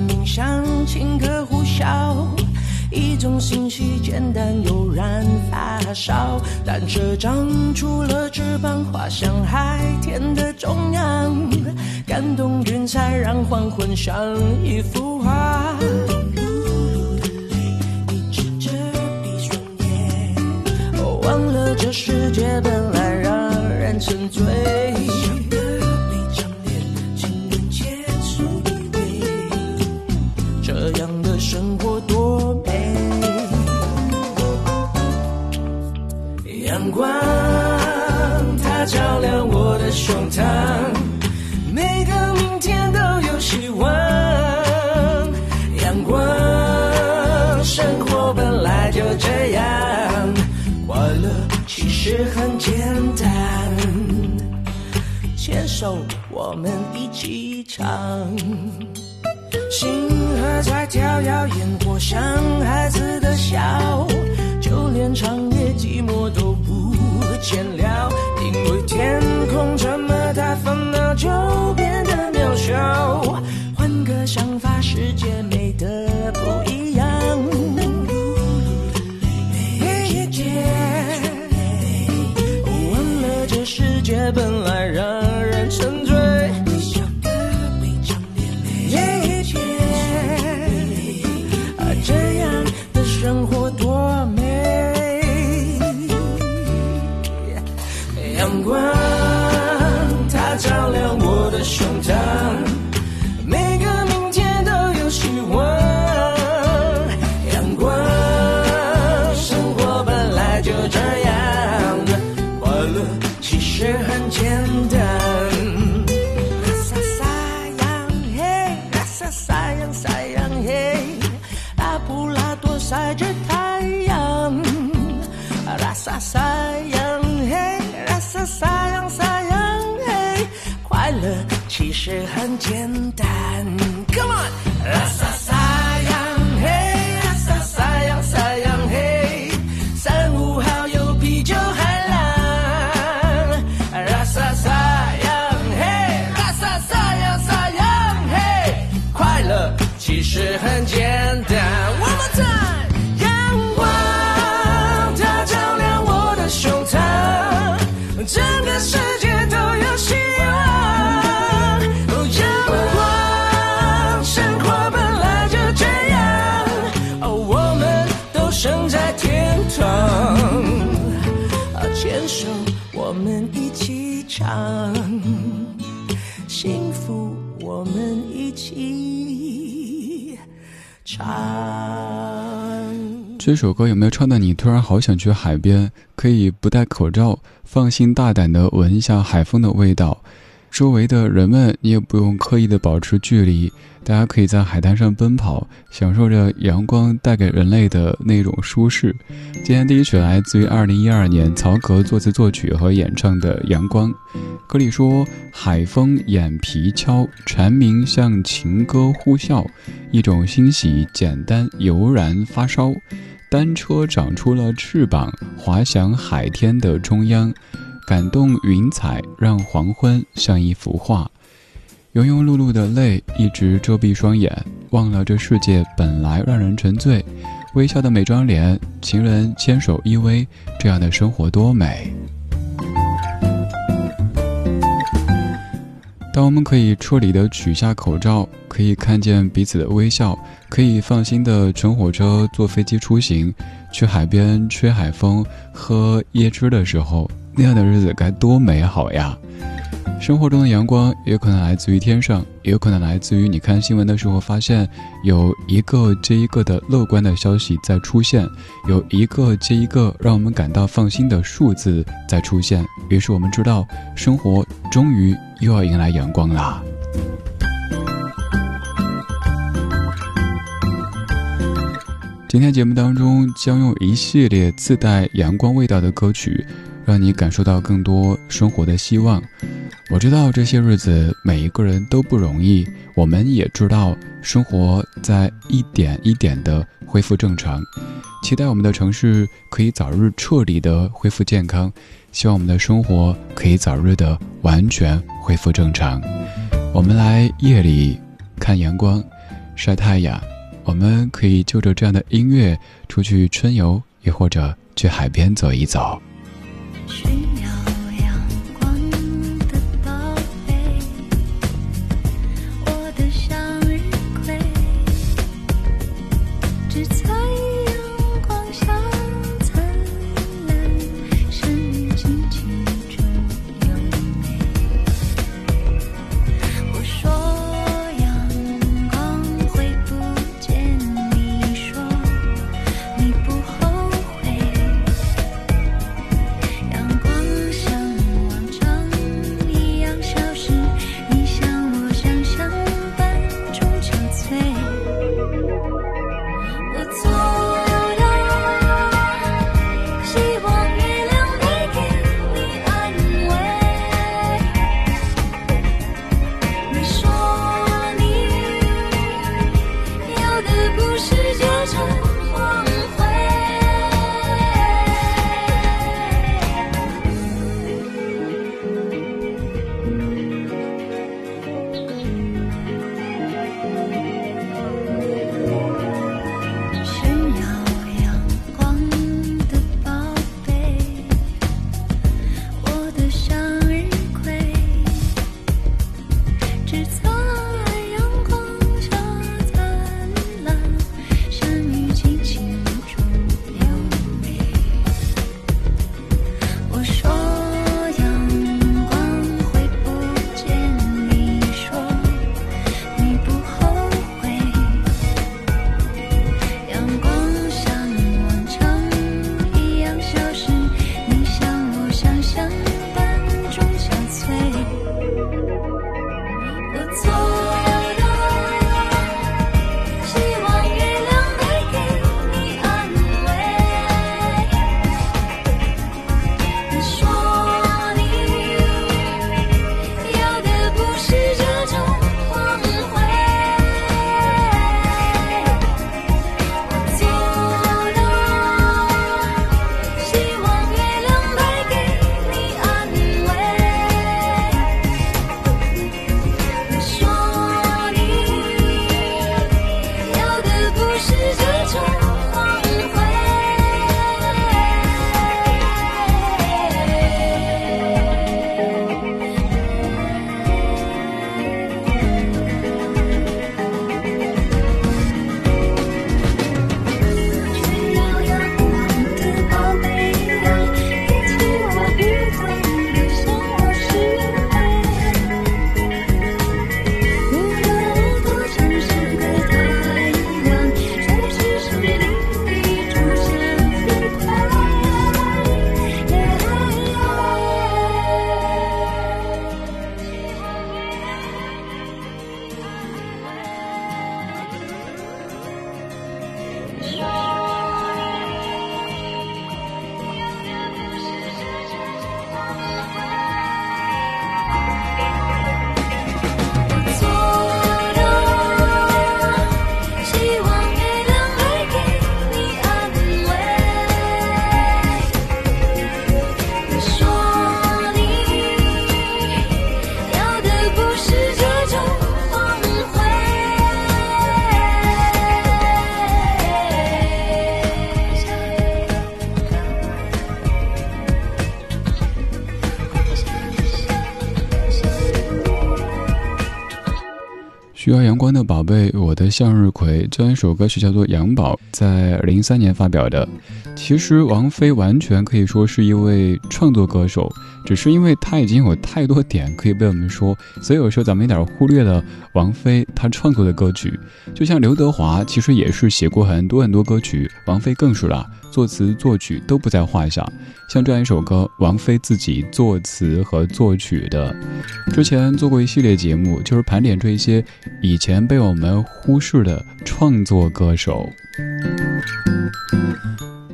明明想请客，呼啸一种信息，简单悠然，发烧单车长出了翅膀，滑向海天的中央。感动云彩，让黄昏像一幅画。流的泪一直遮闭双眼，忘了这世界本来让人沉醉。每个明天都有希望。阳光，生活本来就这样，快乐其实很简单。牵手，我们一起唱。星河在跳跃，烟火像孩子的笑，就连长夜寂寞都闲聊。因为天空这么大，烦恼就变得渺小。换个想法，世界美得不一样。每一天忘了这世界本来让人。其实很简单唱，啊，牵手，我们一起唱幸福，我们一起唱。这首歌有没有唱到你突然好想去海边？可以不戴口罩，放心大胆的闻一下海风的味道。周围的人们，你也不用刻意的保持距离，大家可以在海滩上奔跑，享受着阳光带给人类的那种舒适。今天第一曲来自于二零一二年曹格作词作曲和演唱的《阳光》，歌里说：“海风眼皮敲，蝉鸣像情歌呼啸，一种欣喜简单油然发烧。单车长出了翅膀，滑翔海天的中央。”感动云彩，让黄昏像一幅画。庸庸碌碌的泪一直遮蔽双眼，忘了这世界本来让人沉醉。微笑的每张脸，情人牵手依偎，这样的生活多美。当我们可以彻底的取下口罩，可以看见彼此的微笑，可以放心的乘火车、坐飞机出行，去海边吹海风、喝椰汁的时候。那样的日子该多美好呀！生活中的阳光也可能来自于天上，也有可能来自于你看新闻的时候发现有一个接一个的乐观的消息在出现，有一个接一个让我们感到放心的数字在出现。于是我们知道，生活终于又要迎来阳光啦。今天节目当中将用一系列自带阳光味道的歌曲，让你感受到更多生活的希望。我知道这些日子每一个人都不容易，我们也知道生活在一点一点的恢复正常，期待我们的城市可以早日彻底的恢复健康，希望我们的生活可以早日的完全恢复正常。我们来夜里看阳光，晒太阳，我们可以就着这样的音乐出去春游，也或者去海边走一走。寻向日葵这样一首歌曲叫做《杨宝》，在零三年发表的。其实王菲完全可以说是一位创作歌手，只是因为她已经有太多点可以被我们说，所以有时候咱们有点忽略了王菲她创作的歌曲。就像刘德华，其实也是写过很多很多歌曲，王菲更是了，作词作曲都不在话下。像这样一首歌，王菲自己作词和作曲的。之前做过一系列节目，就是盘点这些以前被我们忽视的创作歌手。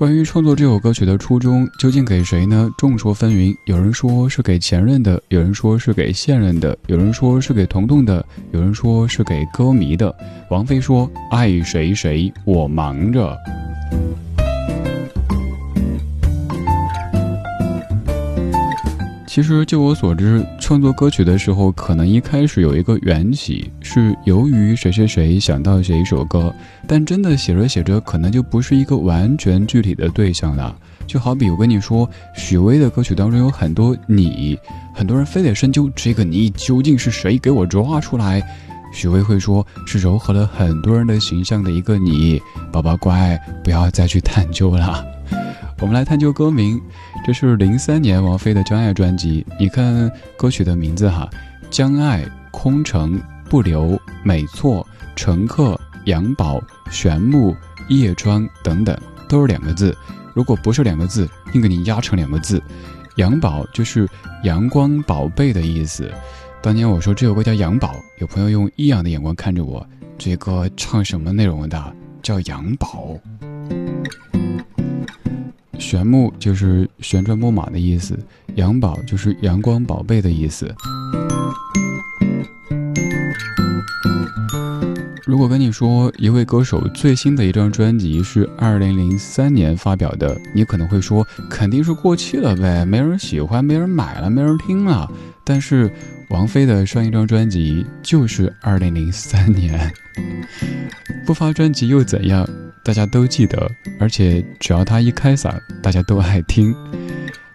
关于创作这首歌曲的初衷究竟给谁呢？众说纷纭，有人说是给前任的，有人说是给现任的，有人说是给彤彤的，有人说是给歌迷的。王菲说：“爱谁谁，我忙着。”其实，就我所知，创作歌曲的时候，可能一开始有一个缘起，是由于谁谁谁想到写一首歌，但真的写着写着，可能就不是一个完全具体的对象了。就好比我跟你说，许巍的歌曲当中有很多你，很多人非得深究这个你究竟是谁，给我抓出来。许巍会说，是糅合了很多人的形象的一个你，宝宝乖，不要再去探究了。我们来探究歌名，这是零三年王菲的《将爱》专辑。你看歌曲的名字哈，《将爱》、空城、不留、美错、乘客、杨宝、玄木、叶庄等等，都是两个字。如果不是两个字，硬给你压成两个字。杨宝就是阳光宝贝的意思。当年我说这首歌叫杨宝，有朋友用异样的眼光看着我，这歌唱什么内容的？叫杨宝。玄木就是旋转木马的意思，阳宝就是阳光宝贝的意思。如果跟你说一位歌手最新的一张专辑是二零零三年发表的，你可能会说肯定是过气了呗，没人喜欢，没人买了，没人听了。但是王菲的上一张专辑就是二零零三年，不发专辑又怎样？大家都记得，而且只要她一开嗓，大家都爱听。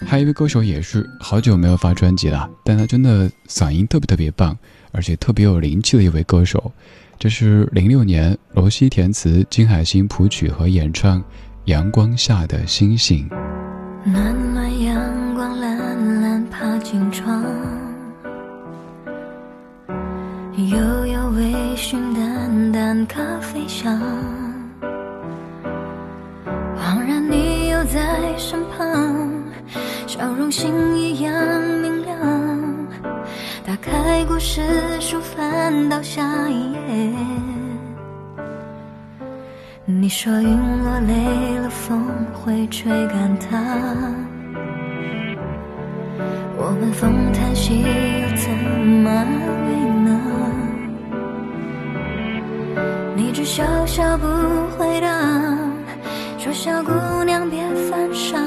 还有一位歌手也是好久没有发专辑了，但他真的嗓音特别特别棒，而且特别有灵气的一位歌手。这是零六年罗西填词，金海心谱曲和演唱《阳光下的星星》。淡淡咖啡香。在身旁，笑容星一样明亮。打开故事书，翻到下一页。你说云落累了，风会吹干它。我问风叹息，又怎么安只笑笑不回答。说小姑娘别犯傻，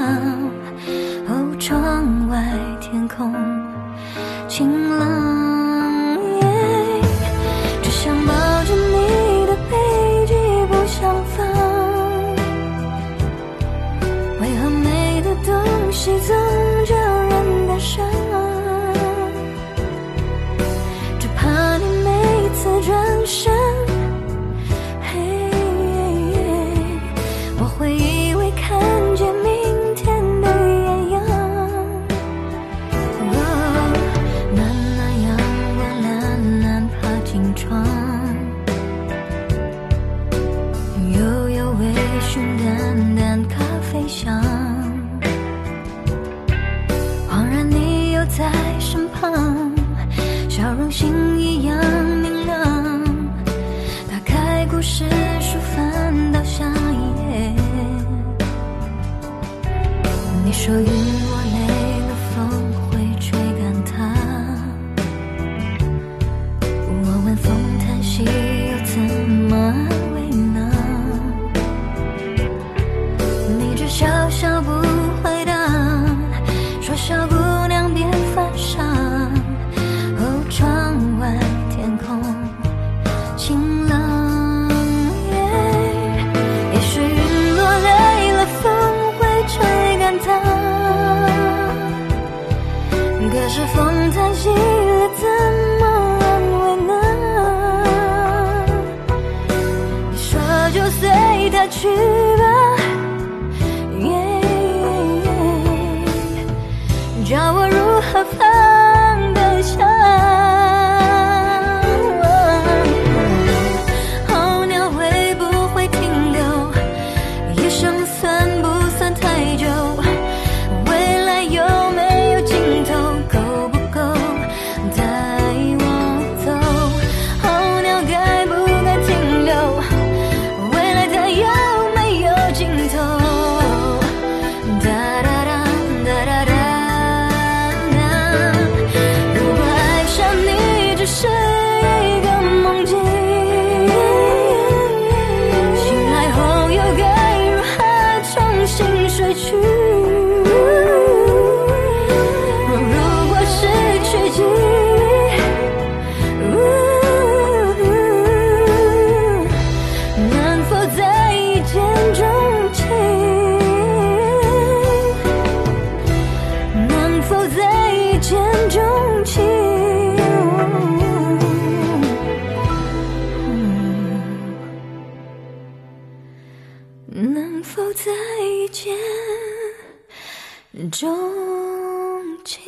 叫我如何放得下。回去。钟情。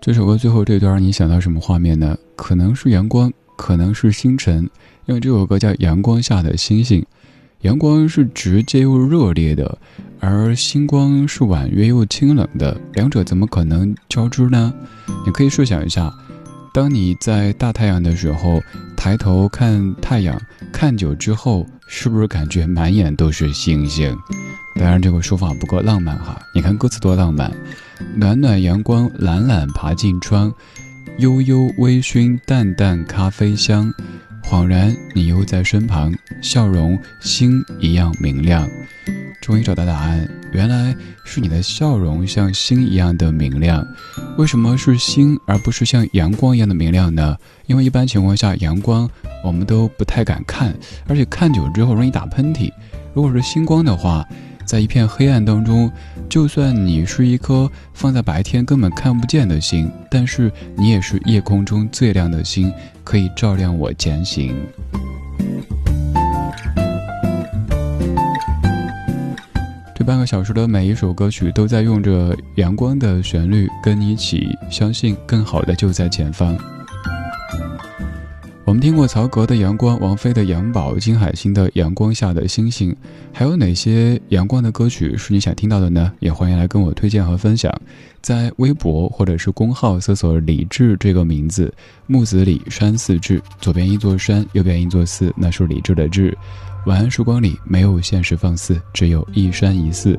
这首歌最后这段，你想到什么画面呢？可能是阳光，可能是星辰，因为这首歌叫《阳光下的星星》。阳光是直接又热烈的，而星光是婉约又清冷的，两者怎么可能交织呢？你可以设想一下，当你在大太阳的时候，抬头看太阳，看久之后，是不是感觉满眼都是星星？当然，这个说法不够浪漫哈。你看歌词多浪漫。暖暖阳光，懒懒爬进窗，悠悠微醺，淡淡咖啡香。恍然，你又在身旁，笑容星一样明亮。终于找到答案，原来是你的笑容像星一样的明亮。为什么是星而不是像阳光一样的明亮呢？因为一般情况下，阳光我们都不太敢看，而且看久之后容易打喷嚏。如果是星光的话，在一片黑暗当中，就算你是一颗放在白天根本看不见的星，但是你也是夜空中最亮的星，可以照亮我前行。这半个小时的每一首歌曲都在用着阳光的旋律跟你一起，相信更好的就在前方。我们听过曹格的《阳光》，王菲的《阳宝》，金海心的《阳光下的星星》，还有哪些阳光的歌曲是你想听到的呢？也欢迎来跟我推荐和分享，在微博或者是公号搜索“李志”这个名字，木子李山寺志，左边一座山，右边一座寺，那是李志的志。晚安时光里没有现实放肆，只有一山一寺。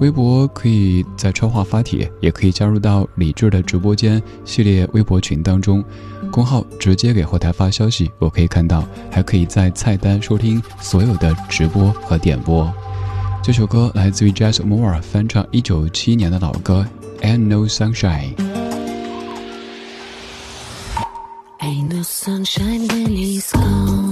微博可以在超话发帖，也可以加入到李志的直播间系列微博群当中。公号直接给后台发消息，我可以看到，还可以在菜单收听所有的直播和点播。这首歌来自于 Jazz Moore 翻唱一九七年的老歌《Ain't No Sunshine》。Ain't no sunshine when he's gone.